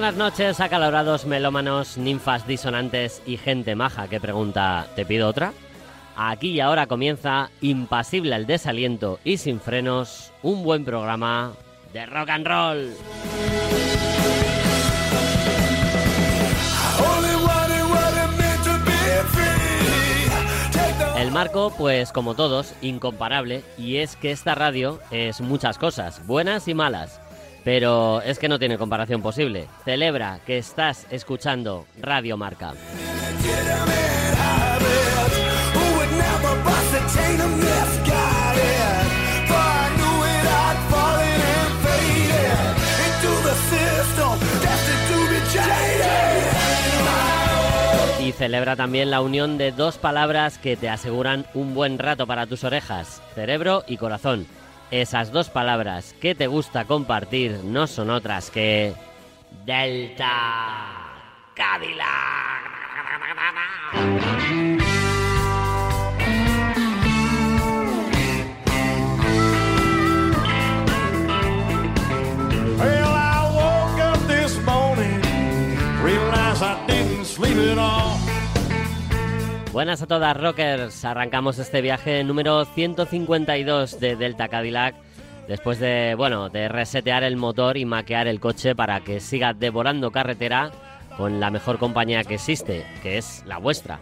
Buenas noches, acalorados melómanos, ninfas disonantes y gente maja que pregunta, ¿te pido otra? Aquí y ahora comienza, impasible el desaliento y sin frenos, un buen programa de rock and roll. El marco, pues como todos, incomparable, y es que esta radio es muchas cosas, buenas y malas pero es que no tiene comparación posible. Celebra que estás escuchando Radio Marca. Y celebra también la unión de dos palabras que te aseguran un buen rato para tus orejas, cerebro y corazón. Esas dos palabras que te gusta compartir no son otras que Delta Cadillac. Well, I woke up this morning, realized I didn't sleep at all. Buenas a todas, rockers. Arrancamos este viaje número 152 de Delta Cadillac. Después de, bueno, de resetear el motor y maquear el coche para que siga devorando carretera con la mejor compañía que existe, que es la vuestra.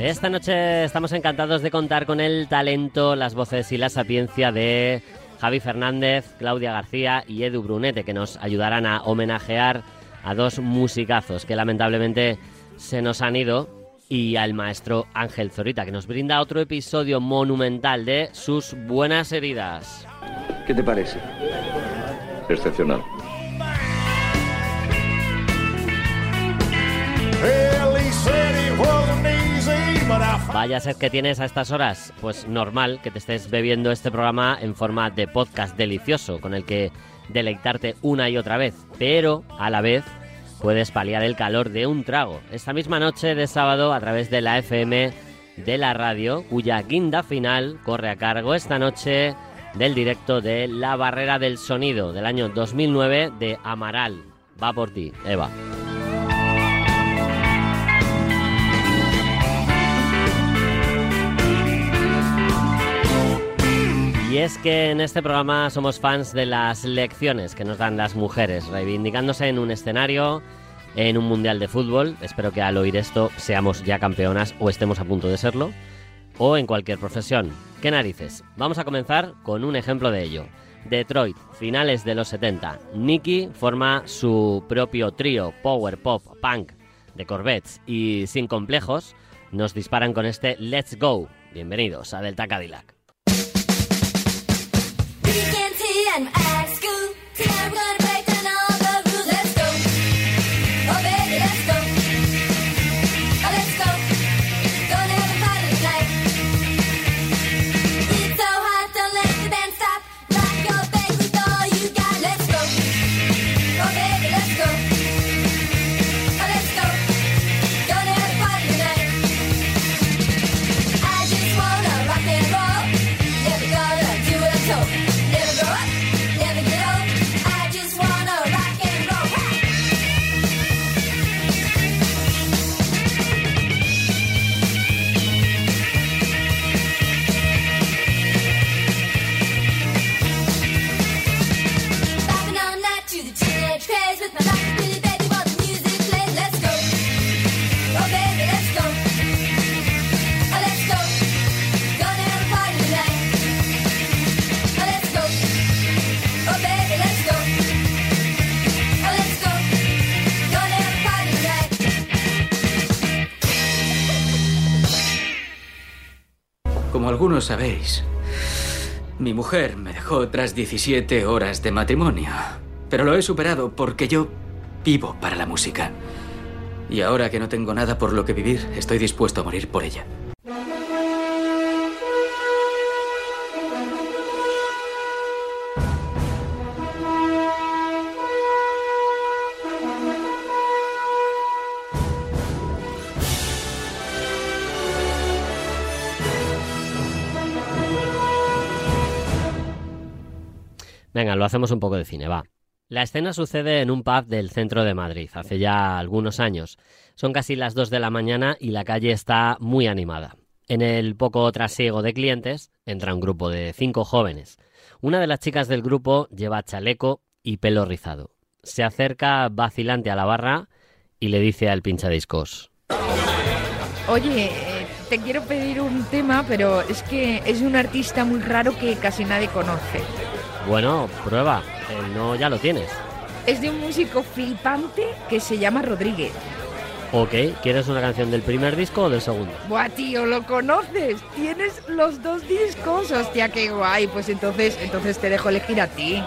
Esta noche estamos encantados de contar con el talento, las voces y la sapiencia de Javi Fernández, Claudia García y Edu Brunete, que nos ayudarán a homenajear a dos musicazos que lamentablemente se nos han ido y al maestro Ángel Zorita, que nos brinda otro episodio monumental de sus buenas heridas. ¿Qué te parece? Excepcional. Vaya a ser que tienes a estas horas, pues normal que te estés bebiendo este programa en forma de podcast delicioso, con el que deleitarte una y otra vez, pero a la vez puedes paliar el calor de un trago. Esta misma noche de sábado a través de la FM de la radio, cuya guinda final corre a cargo esta noche del directo de La Barrera del Sonido del año 2009 de Amaral. Va por ti, Eva. Y es que en este programa somos fans de las lecciones que nos dan las mujeres, reivindicándose en un escenario, en un mundial de fútbol. Espero que al oír esto seamos ya campeonas o estemos a punto de serlo. O en cualquier profesión. ¿Qué narices? Vamos a comenzar con un ejemplo de ello. Detroit, finales de los 70. Nicky forma su propio trío Power Pop Punk de Corvettes y sin complejos nos disparan con este Let's Go. Bienvenidos a Delta Cadillac. Gigante, I'm at school. Tomorrow. Sabéis, mi mujer me dejó tras 17 horas de matrimonio. Pero lo he superado porque yo vivo para la música. Y ahora que no tengo nada por lo que vivir, estoy dispuesto a morir por ella. Venga, lo hacemos un poco de cine, va. La escena sucede en un pub del centro de Madrid, hace ya algunos años. Son casi las 2 de la mañana y la calle está muy animada. En el poco trasiego de clientes entra un grupo de cinco jóvenes. Una de las chicas del grupo lleva chaleco y pelo rizado. Se acerca vacilante a la barra y le dice al pinchadiscos. Oye, eh, te quiero pedir un tema, pero es que es un artista muy raro que casi nadie conoce. Bueno, prueba, el no ya lo tienes. Es de un músico flipante que se llama Rodríguez. Ok, ¿quieres una canción del primer disco o del segundo? Buah, tío, ¿lo conoces? Tienes los dos discos. Hostia, qué guay. Pues entonces, entonces te dejo elegir a ti.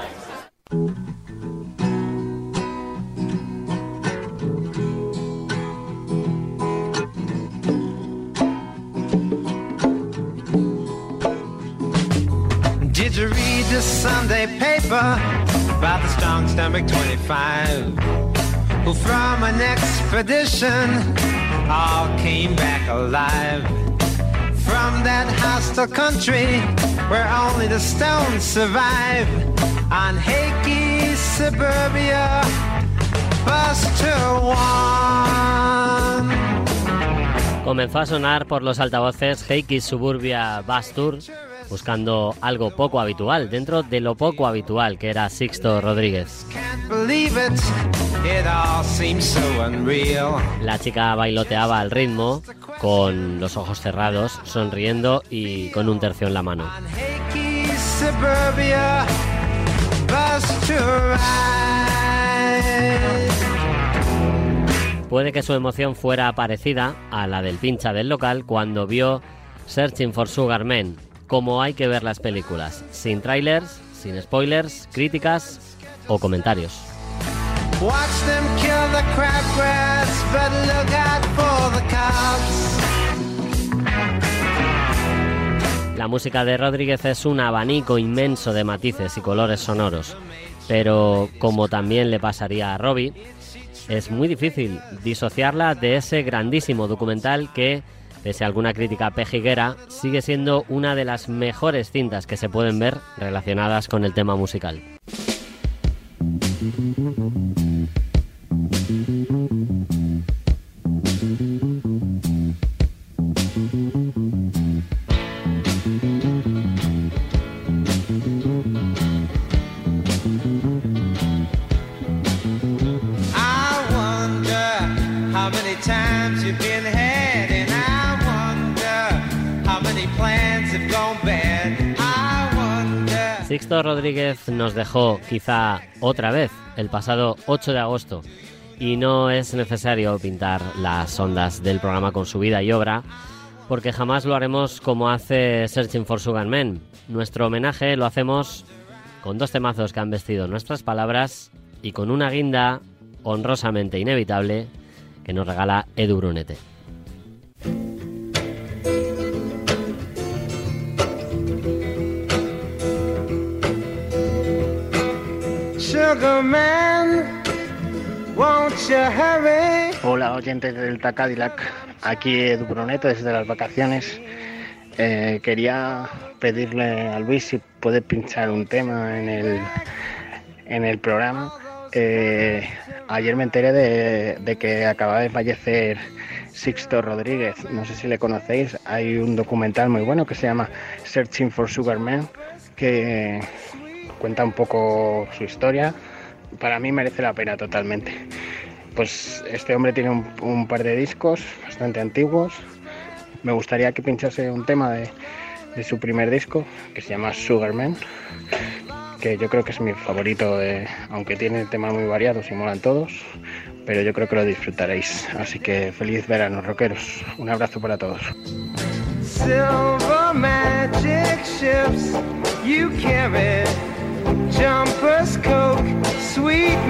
Did you read the Sunday paper about the strong stomach 25 who from an expedition all came back alive. From that hostile country where only the stones survive on Hakey suburbia Buster One. Comenzó a sonar por los altavoces Heikis Suburbia Bus Tour, buscando algo poco habitual, dentro de lo poco habitual que era Sixto Rodríguez. La chica bailoteaba al ritmo, con los ojos cerrados, sonriendo y con un tercio en la mano. Puede que su emoción fuera parecida a la del pincha del local cuando vio Searching for Sugar Man, como hay que ver las películas, sin trailers, sin spoilers, críticas o comentarios. La música de Rodríguez es un abanico inmenso de matices y colores sonoros, pero como también le pasaría a Robbie, es muy difícil disociarla de ese grandísimo documental que, pese a alguna crítica pejiguera, sigue siendo una de las mejores cintas que se pueden ver relacionadas con el tema musical. Sixto Rodríguez nos dejó quizá otra vez el pasado 8 de agosto y no es necesario pintar las ondas del programa con su vida y obra porque jamás lo haremos como hace Searching for Sugar Man. Nuestro homenaje lo hacemos con dos temazos que han vestido nuestras palabras y con una guinda honrosamente inevitable que nos regala Edu Brunete. Hola oyentes del Cadillac, aquí Edu desde las vacaciones. Eh, quería pedirle a Luis si puede pinchar un tema en el, en el programa. Eh, ayer me enteré de, de que acaba de fallecer Sixto Rodríguez, no sé si le conocéis, hay un documental muy bueno que se llama Searching for Sugar Man, que cuenta un poco su historia para mí merece la pena totalmente. Pues este hombre tiene un, par de discos bastante antiguos. Me gustaría que pinchase un tema de, de su primer disco, que se llama Sugarman, que yo creo que es mi favorito, aunque tiene temas muy variados y molan todos, pero yo creo que lo disfrutaréis. Así que feliz verano, rockeros. Un abrazo para todos.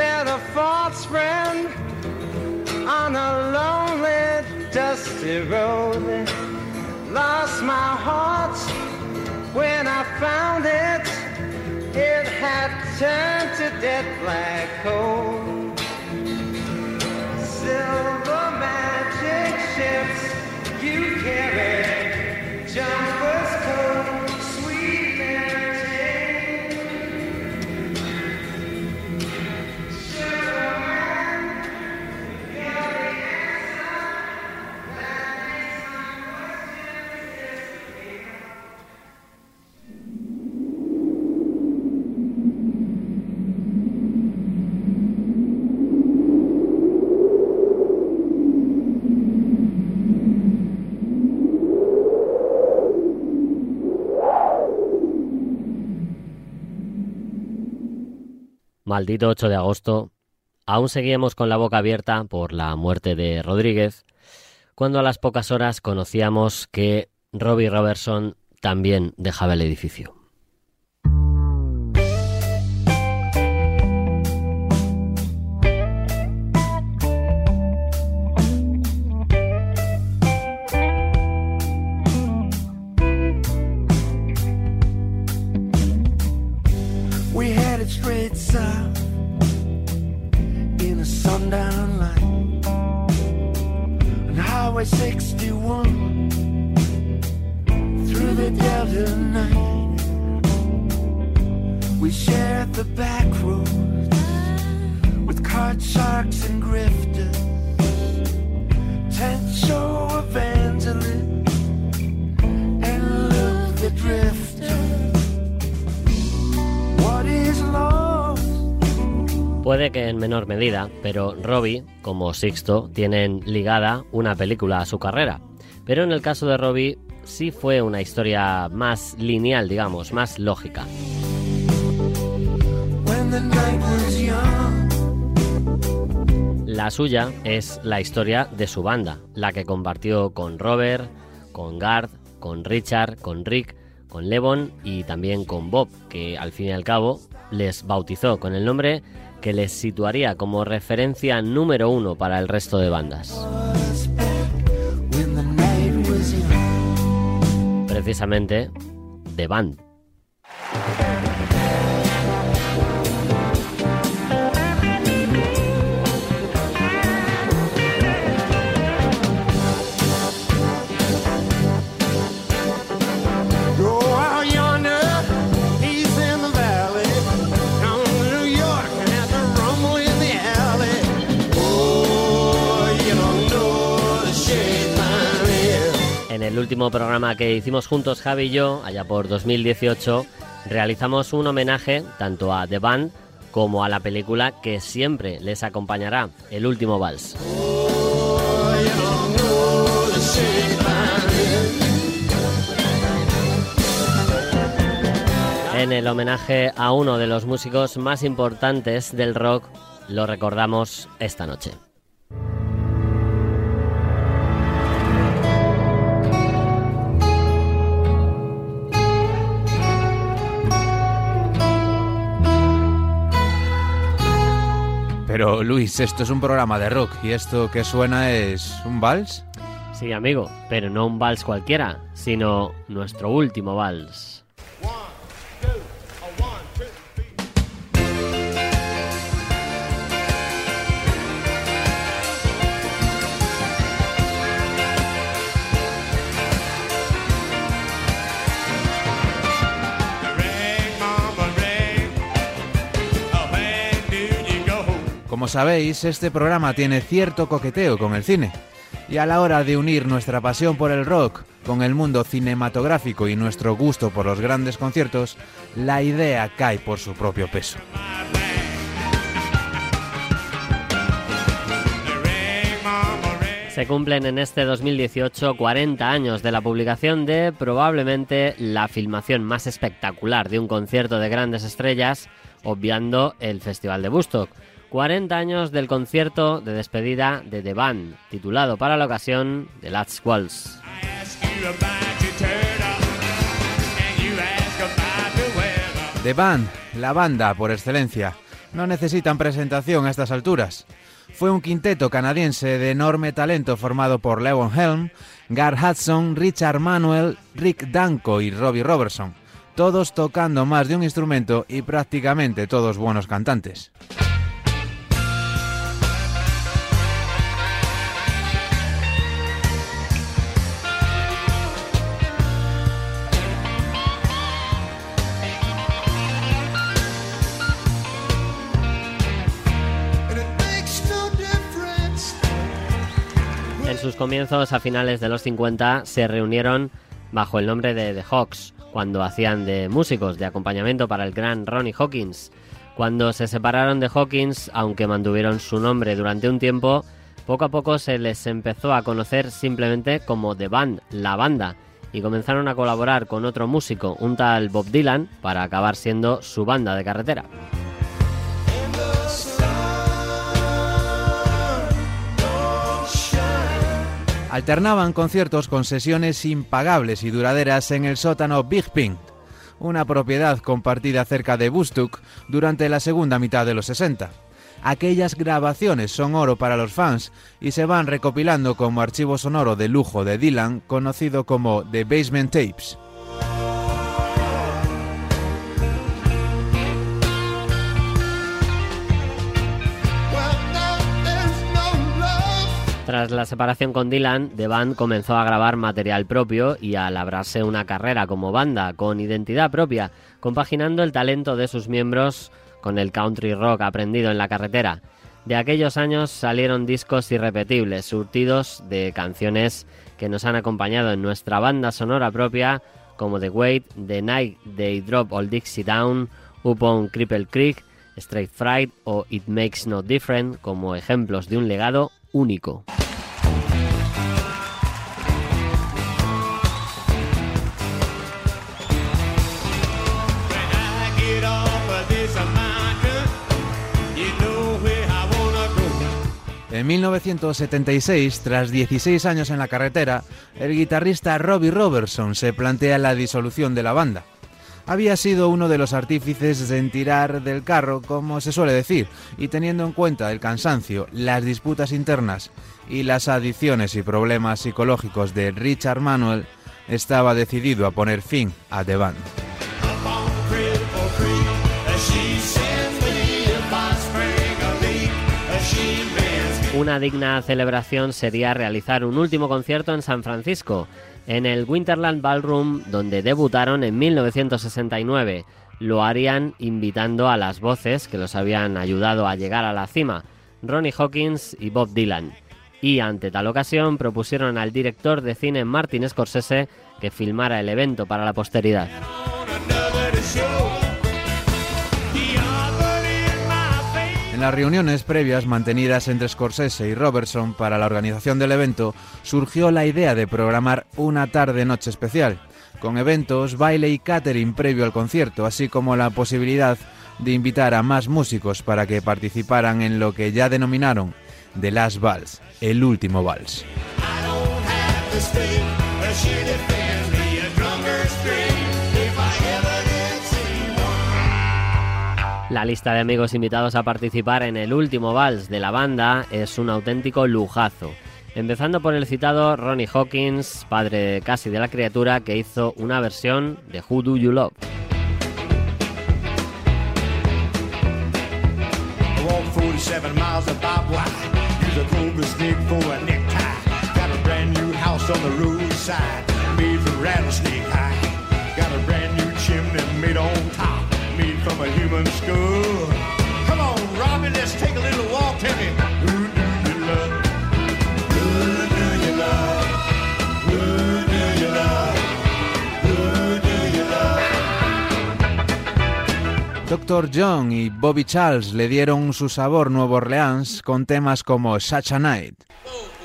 met a false friend on a lonely, dusty road. Lost my heart when I found it. It had turned to dead black coal. Silver magic ships you carry, jumpers, Maldito 8 de agosto, aún seguíamos con la boca abierta por la muerte de Rodríguez, cuando a las pocas horas conocíamos que Robbie Robertson también dejaba el edificio. Pero Robbie, como Sixto, tienen ligada una película a su carrera. Pero en el caso de Robbie sí fue una historia más lineal, digamos, más lógica. La suya es la historia de su banda, la que compartió con Robert, con Garth, con Richard, con Rick, con Levon y también con Bob, que al fin y al cabo les bautizó con el nombre que les situaría como referencia número uno para el resto de bandas. Precisamente, The Band. El último programa que hicimos juntos Javi y yo, allá por 2018, realizamos un homenaje tanto a The Band como a la película que siempre les acompañará, El último vals. En el homenaje a uno de los músicos más importantes del rock, lo recordamos esta noche. Pero Luis, esto es un programa de rock y esto que suena es un vals. Sí, amigo, pero no un vals cualquiera, sino nuestro último vals. Sabéis, este programa tiene cierto coqueteo con el cine. Y a la hora de unir nuestra pasión por el rock con el mundo cinematográfico y nuestro gusto por los grandes conciertos, la idea cae por su propio peso. Se cumplen en este 2018 40 años de la publicación de probablemente la filmación más espectacular de un concierto de grandes estrellas, obviando el Festival de Woodstock. 40 años del concierto de despedida de The Band, titulado para la ocasión The Last Waltz. The Band, la banda por excelencia, no necesitan presentación a estas alturas. Fue un quinteto canadiense de enorme talento formado por Lewon Helm, Gar Hudson, Richard Manuel, Rick Danko y Robbie Robertson, todos tocando más de un instrumento y prácticamente todos buenos cantantes. Sus comienzos a finales de los 50 se reunieron bajo el nombre de The Hawks, cuando hacían de músicos de acompañamiento para el gran Ronnie Hawkins. Cuando se separaron de Hawkins, aunque mantuvieron su nombre durante un tiempo, poco a poco se les empezó a conocer simplemente como The Band, la banda, y comenzaron a colaborar con otro músico, un tal Bob Dylan, para acabar siendo su banda de carretera. Alternaban conciertos con sesiones impagables y duraderas en el sótano Big Pink, una propiedad compartida cerca de Woodstock durante la segunda mitad de los 60. Aquellas grabaciones son oro para los fans y se van recopilando como archivo sonoro de lujo de Dylan, conocido como The Basement Tapes. Tras la separación con Dylan, The Band comenzó a grabar material propio y a labrarse una carrera como banda con identidad propia, compaginando el talento de sus miembros con el country rock aprendido en la carretera. De aquellos años salieron discos irrepetibles, surtidos de canciones que nos han acompañado en nuestra banda sonora propia, como The Wait, The Night They Drop All Dixie Down, Up on Cripple Creek, Straight Fright o It Makes No Different como ejemplos de un legado único. En 1976, tras 16 años en la carretera, el guitarrista Robbie Robertson se plantea la disolución de la banda. Había sido uno de los artífices en tirar del carro, como se suele decir, y teniendo en cuenta el cansancio, las disputas internas y las adicciones y problemas psicológicos de Richard Manuel, estaba decidido a poner fin a The Band. Una digna celebración sería realizar un último concierto en San Francisco, en el Winterland Ballroom, donde debutaron en 1969. Lo harían invitando a las voces que los habían ayudado a llegar a la cima, Ronnie Hawkins y Bob Dylan. Y ante tal ocasión propusieron al director de cine Martin Scorsese que filmara el evento para la posteridad. En las reuniones previas mantenidas entre Scorsese y Robertson para la organización del evento, surgió la idea de programar una tarde-noche especial, con eventos, baile y catering previo al concierto, así como la posibilidad de invitar a más músicos para que participaran en lo que ya denominaron The Last Vals, el último vals. La lista de amigos invitados a participar en el último vals de la banda es un auténtico lujazo. Empezando por el citado Ronnie Hawkins, padre casi de la criatura, que hizo una versión de Who Do You Love. From a human skull. Come on, Robbie, let's take a little walk. Tell me, who do you love? Who do you love? Who do you love? Who do you love? Dr. John y Bobby Charles le dieron su sabor Nuevo Orleans con temas como Such a Night. Such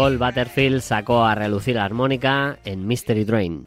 Paul Butterfield sacó a relucir la armónica en Mystery Train.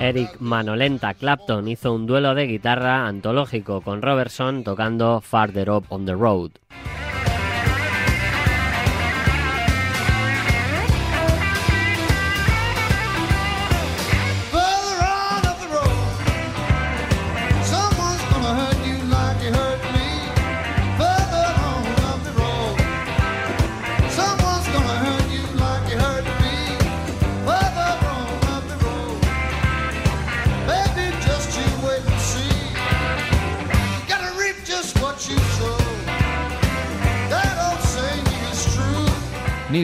Eric Manolenta Clapton hizo un duelo de guitarra antológico con Robertson tocando Farther Up on the Road.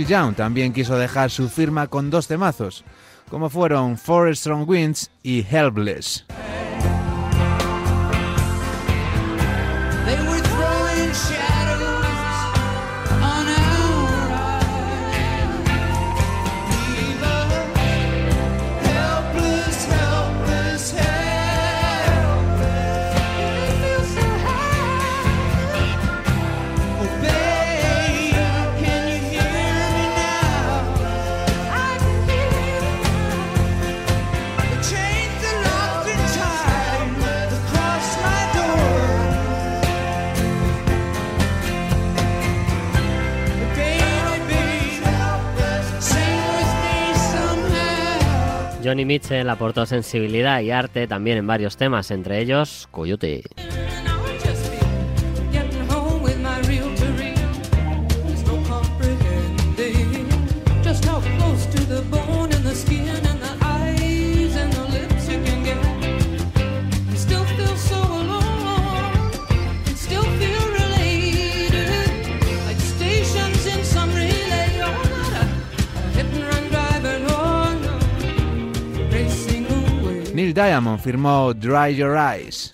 Young también quiso dejar su firma con dos temazos, como fueron Forest Strong Winds y Helpless. Johnny Mitchell aportó sensibilidad y arte también en varios temas, entre ellos Coyote. Diamond firmó Dry Your Eyes.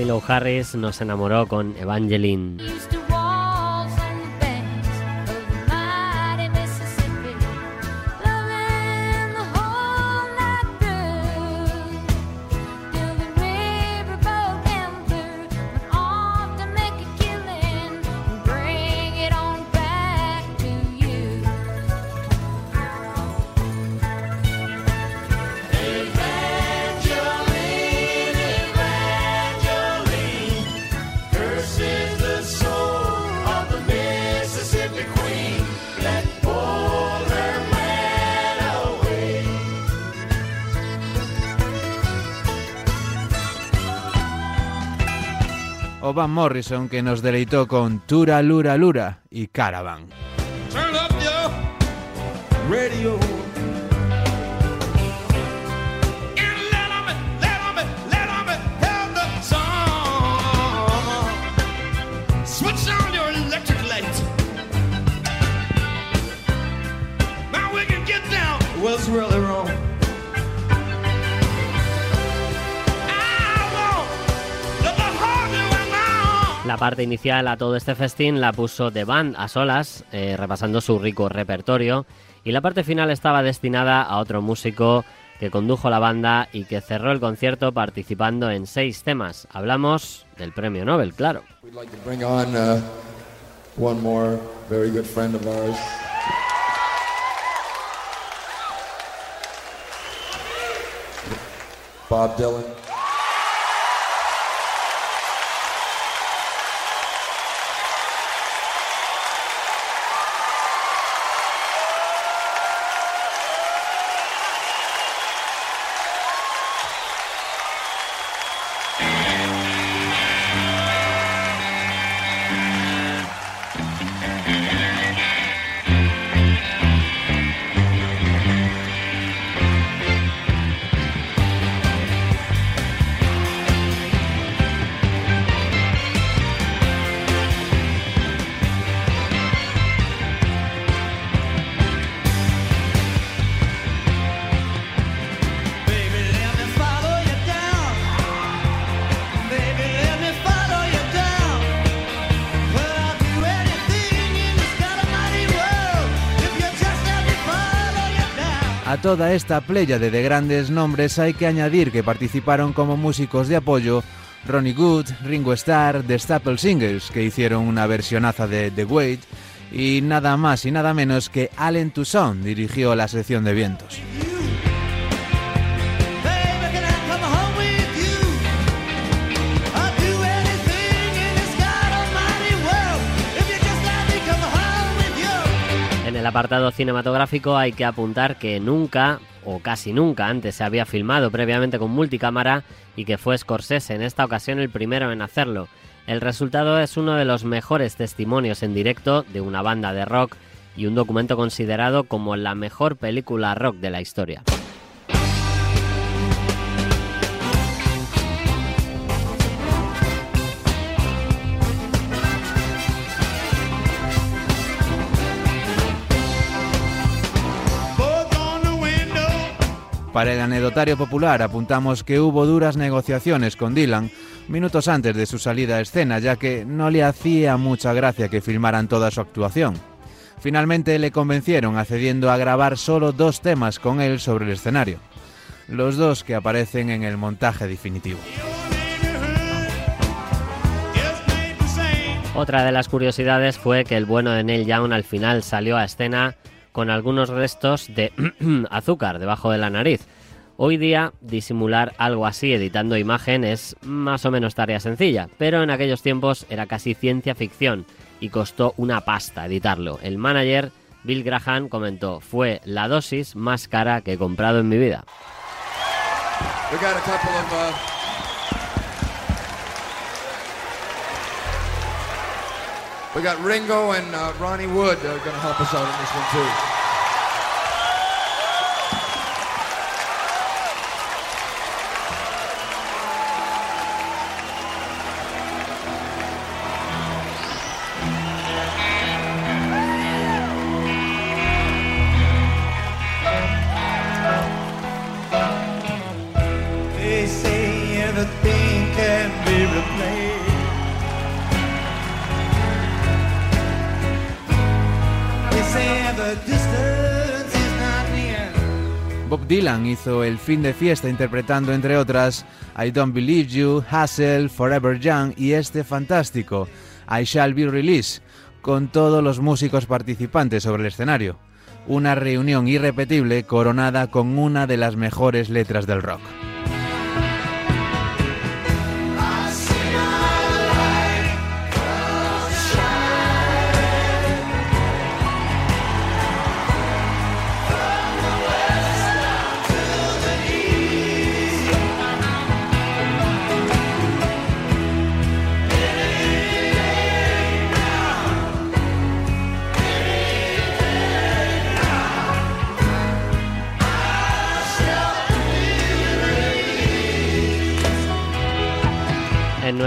Camilo Harris nos enamoró con Evangeline. Van Morrison que nos deleitó con Tura Lura Lura y Caravan. Turn up your radio. really La parte inicial a todo este festín la puso The Band a solas, eh, repasando su rico repertorio, y la parte final estaba destinada a otro músico que condujo la banda y que cerró el concierto participando en seis temas. Hablamos del premio Nobel, claro. toda esta pléyade de grandes nombres hay que añadir que participaron como músicos de apoyo Ronnie Good, Ringo Starr, The Staple Singers, que hicieron una versionaza de The Wait, y nada más y nada menos que Allen Toussaint dirigió la sección de vientos. Apartado cinematográfico hay que apuntar que nunca, o casi nunca antes, se había filmado previamente con multicámara y que fue Scorsese en esta ocasión el primero en hacerlo. El resultado es uno de los mejores testimonios en directo de una banda de rock y un documento considerado como la mejor película rock de la historia. Para el anecdotario popular apuntamos que hubo duras negociaciones con Dylan minutos antes de su salida a escena, ya que no le hacía mucha gracia que filmaran toda su actuación. Finalmente le convencieron accediendo a grabar solo dos temas con él sobre el escenario, los dos que aparecen en el montaje definitivo. Otra de las curiosidades fue que el bueno de Neil Young al final salió a escena con algunos restos de azúcar debajo de la nariz. Hoy día disimular algo así editando imagen es más o menos tarea sencilla, pero en aquellos tiempos era casi ciencia ficción y costó una pasta editarlo. El manager Bill Graham comentó, fue la dosis más cara que he comprado en mi vida. We got Ringo and uh, Ronnie Wood uh, going to help us out on this one too. Bob Dylan hizo el fin de fiesta interpretando, entre otras, I Don't Believe You, Hassel, Forever Young y este fantástico, I Shall Be Released, con todos los músicos participantes sobre el escenario. Una reunión irrepetible coronada con una de las mejores letras del rock.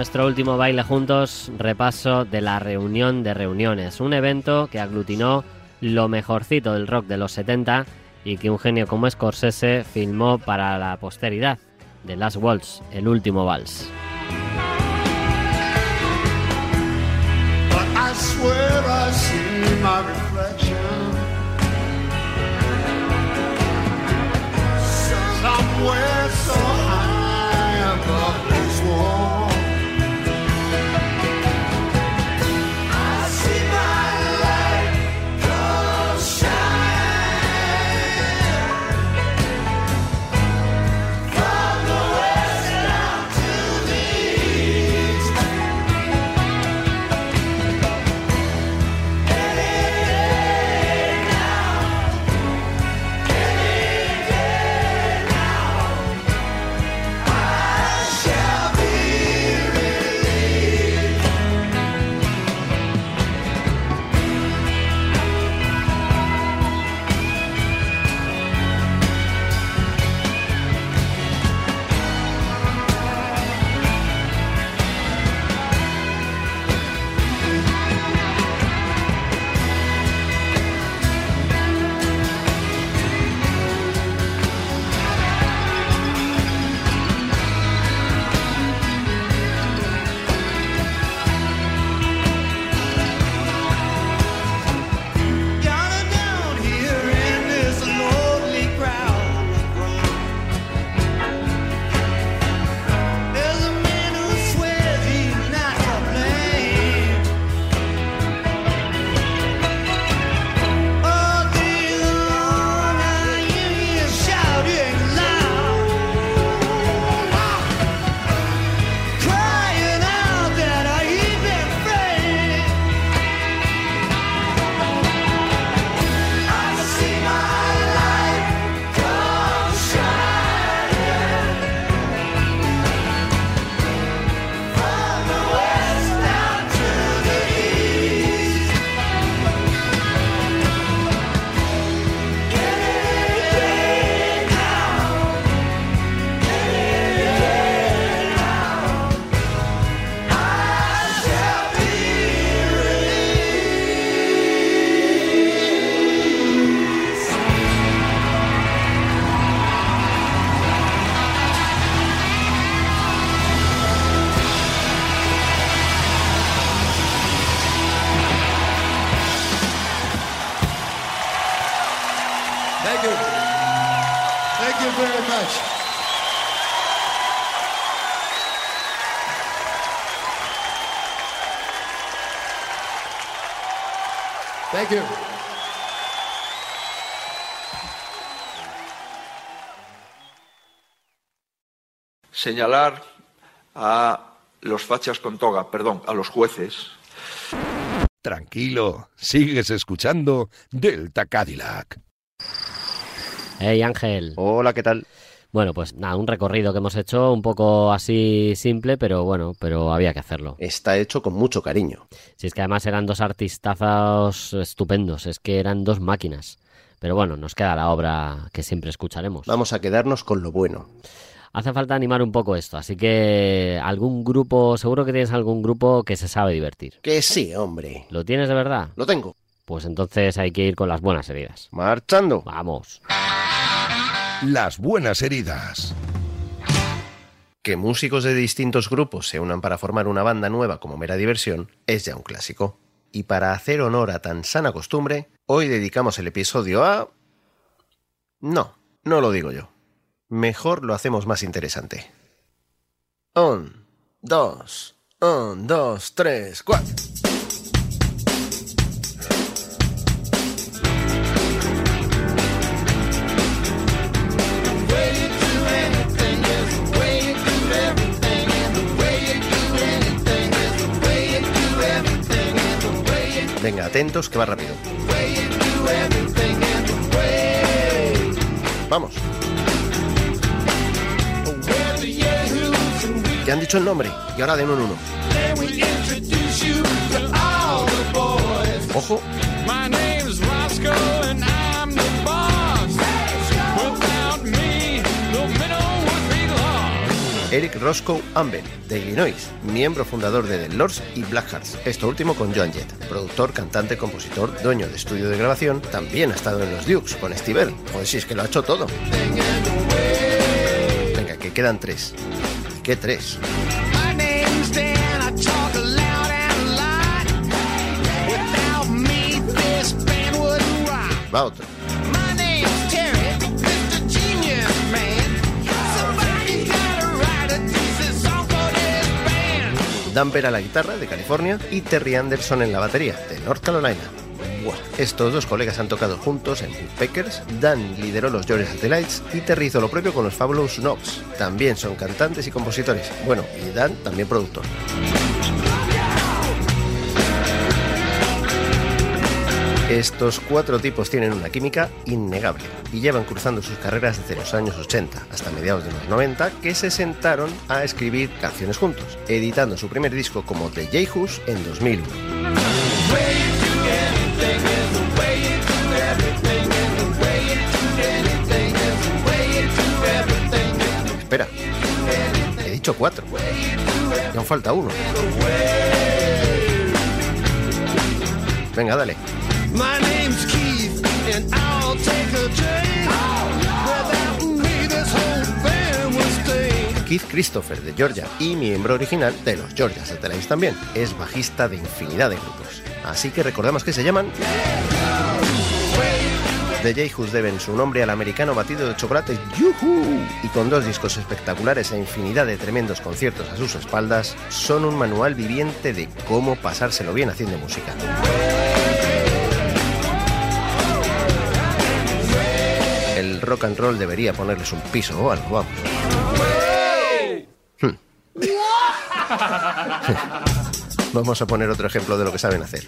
Nuestro último baile juntos, repaso de la reunión de reuniones, un evento que aglutinó lo mejorcito del rock de los 70 y que un genio como Scorsese filmó para la posteridad, The Last Waltz, el último vals. Señalar a los fachas con toga, perdón, a los jueces. Tranquilo, sigues escuchando Delta Cadillac. Hey Ángel. Hola, ¿qué tal? Bueno, pues nada, un recorrido que hemos hecho un poco así simple, pero bueno, pero había que hacerlo. Está hecho con mucho cariño. Si es que además eran dos artistazos estupendos, es que eran dos máquinas. Pero bueno, nos queda la obra que siempre escucharemos. Vamos a quedarnos con lo bueno. Hace falta animar un poco esto, así que algún grupo, seguro que tienes algún grupo que se sabe divertir. Que sí, hombre. ¿Lo tienes de verdad? Lo tengo. Pues entonces hay que ir con las buenas heridas. Marchando. Vamos. Las buenas heridas. Que músicos de distintos grupos se unan para formar una banda nueva como mera diversión es ya un clásico. Y para hacer honor a tan sana costumbre, hoy dedicamos el episodio a... No, no lo digo yo. Mejor lo hacemos más interesante. Un, dos, un, dos, tres, cuatro. Venga, atentos que va rápido. Vamos. Ya han dicho el nombre y ahora de uno en uno. Ojo. Eric Roscoe Amben, de Illinois, miembro fundador de The Lords y Blackhearts, esto último con Joan Jett, productor, cantante, compositor, dueño de estudio de grabación, también ha estado en los Dukes con Steve Earle. Joder, si es que lo ha hecho todo. Venga, que quedan tres. ¿Qué tres? Va otro. Vera a la guitarra, de California, y Terry Anderson en la batería, de North Carolina. Estos dos colegas han tocado juntos en Woodpeckers, Dan lideró los Georgia Satellites y Terry hizo lo propio con los Fabulous Knobs. También son cantantes y compositores. Bueno, y Dan también productor. Estos cuatro tipos tienen una química innegable y llevan cruzando sus carreras desde los años 80 hasta mediados de los 90 que se sentaron a escribir canciones juntos, editando su primer disco como The Jayhus en 2001. Dicho cuatro. Y aún falta uno. Venga, dale. My name's Keith, and I'll take a train. Without me, this whole band will stay. Keith Christopher de Georgia y miembro original de los Georgia Satellites también. Es bajista de infinidad de grupos. Así que recordamos que se llaman... The Jayhus deben su nombre al americano batido de chocolate Yuhu y con dos discos espectaculares e infinidad de tremendos conciertos a sus espaldas, son un manual viviente de cómo pasárselo bien haciendo música. El rock and roll debería ponerles un piso o algo, vamos. Hmm. Vamos a poner otro ejemplo de lo que saben hacer.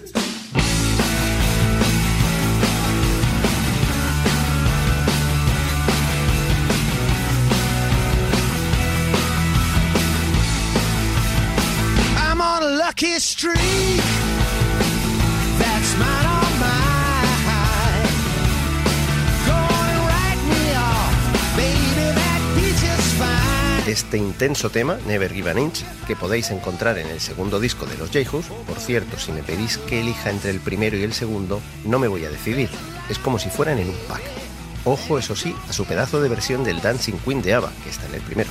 Lucky streak. That's mine on mine. Go on and write me off. Baby, that beach is fine. Este intenso tema, Never Give an Inch, que podéis encontrar en el segundo disco de los Jayhus, por cierto, si me pedís que elija entre el primero y el segundo, no me voy a decidir. Es como si fueran en un pack. Ojo, eso sí, a su pedazo de versión del Dancing Queen de ABBA, que está en el primero.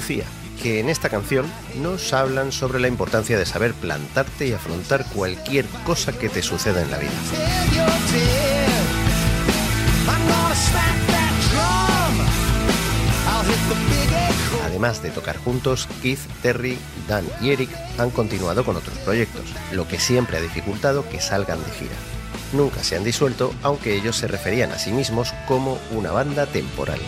Decía que en esta canción nos hablan sobre la importancia de saber plantarte y afrontar cualquier cosa que te suceda en la vida. Además de tocar juntos, Keith, Terry, Dan y Eric han continuado con otros proyectos, lo que siempre ha dificultado que salgan de gira. Nunca se han disuelto, aunque ellos se referían a sí mismos como una banda temporal.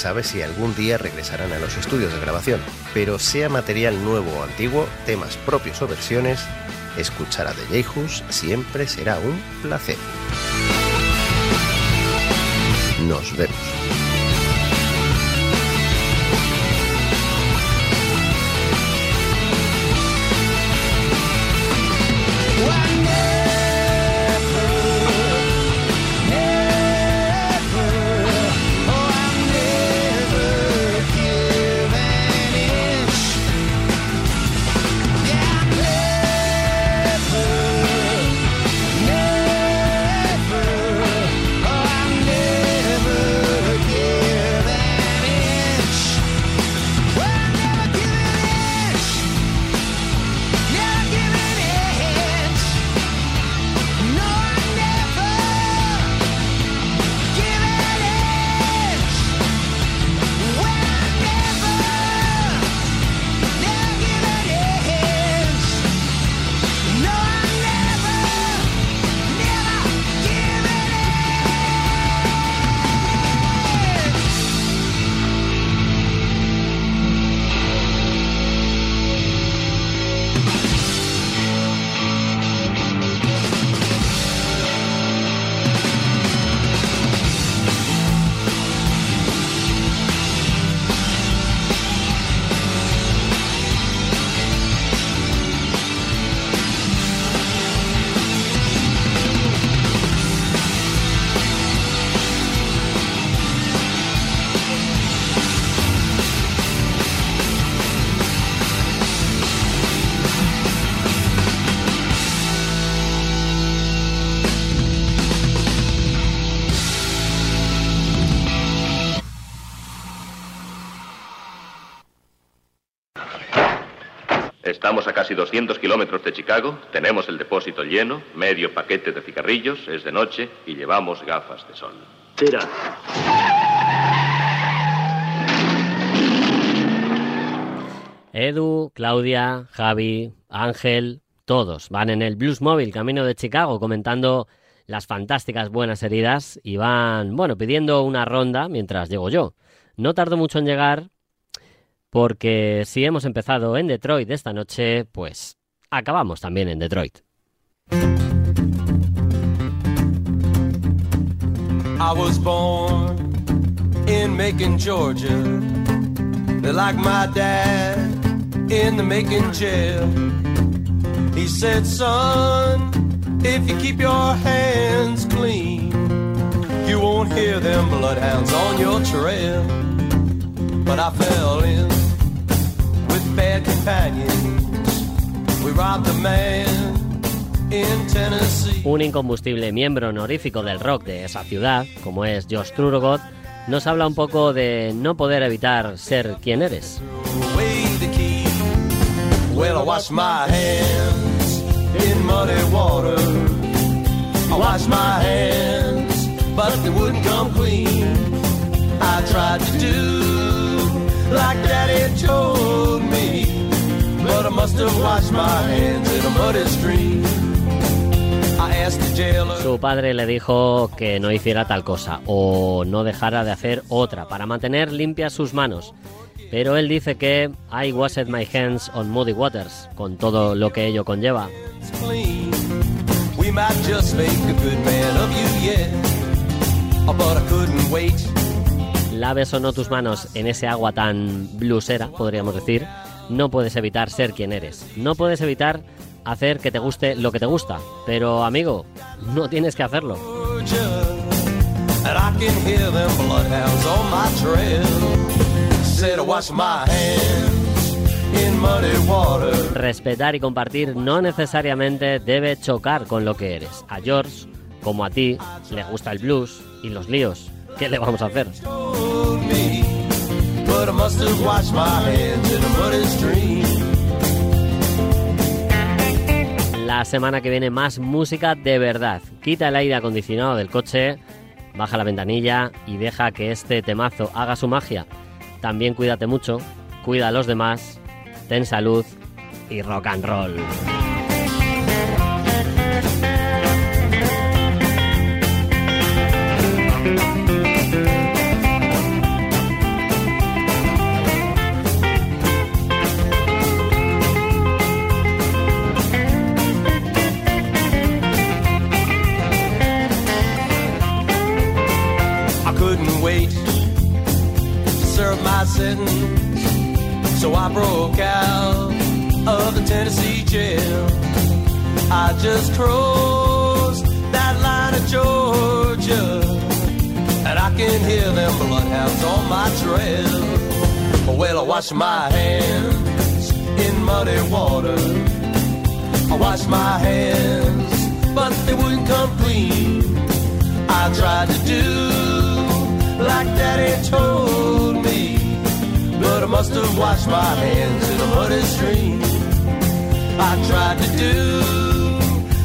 Sabe si algún día regresarán a los estudios de grabación, pero sea material nuevo o antiguo, temas propios o versiones, escuchar a The Jayhus siempre será un placer. Nos vemos. Casi 200 kilómetros de Chicago, tenemos el depósito lleno, medio paquete de cigarrillos, es de noche y llevamos gafas de sol. Tira. Edu, Claudia, Javi, Ángel, todos van en el Blues Mobile camino de Chicago comentando las fantásticas buenas heridas y van, bueno, pidiendo una ronda mientras llego yo. No tardo mucho en llegar porque si hemos empezado en Detroit esta noche, pues acabamos también en Detroit. I was born in Macon, Georgia. Like my dad in the Macon jail. He said, son, if you keep your hands clean, you won't hear them bloodhounds on your trail. But I fell in bad companions. We robbed a man in Tennessee. Un incombustible miembro honorífico del rock de esa ciudad, como es Josh Trurogot, nos habla un poco de no poder evitar ser quien eres. I tried to do like Daddy told me, but I must have washed my hands in a muddy stream. Su padre le dijo que no hiciera tal cosa o no dejara de hacer otra para mantener limpias sus manos. Pero él dice que I washed my hands on muddy waters, con todo lo que ello conlleva. We might just make a good man of you yet. But I couldn't wait. Laves o no tus manos en ese agua tan blusera, podríamos decir, no puedes evitar ser quien eres. No puedes evitar hacer que te guste lo que te gusta. Pero amigo, no tienes que hacerlo. Respetar y compartir no necesariamente debe chocar con lo que eres. A George, como a ti, le gusta el blues y los líos. ¿Qué le vamos a hacer? La semana que viene más música de verdad. Quita el aire acondicionado del coche, baja la ventanilla y deja que este temazo haga su magia. También cuídate mucho, cuida a los demás, ten salud y rock and roll. I broke out of the Tennessee jail. I just crossed that line of Georgia, and I can hear them bloodhounds on my trail. Well, I wash my hands in muddy water. I wash my hands, but they wouldn't come clean. I tried to do like Daddy told me, but I must have washed my hands in a muddy stream. I tried to do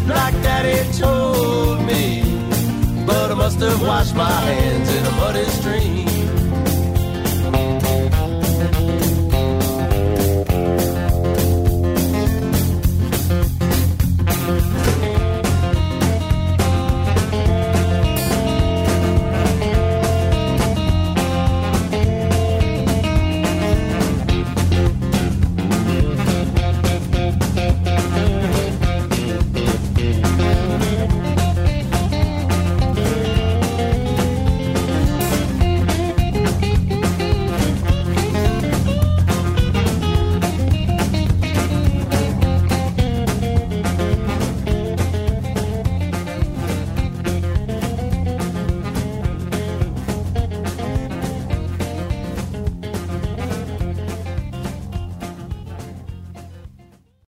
like Daddy told me, but I must have washed my hands in a muddy stream.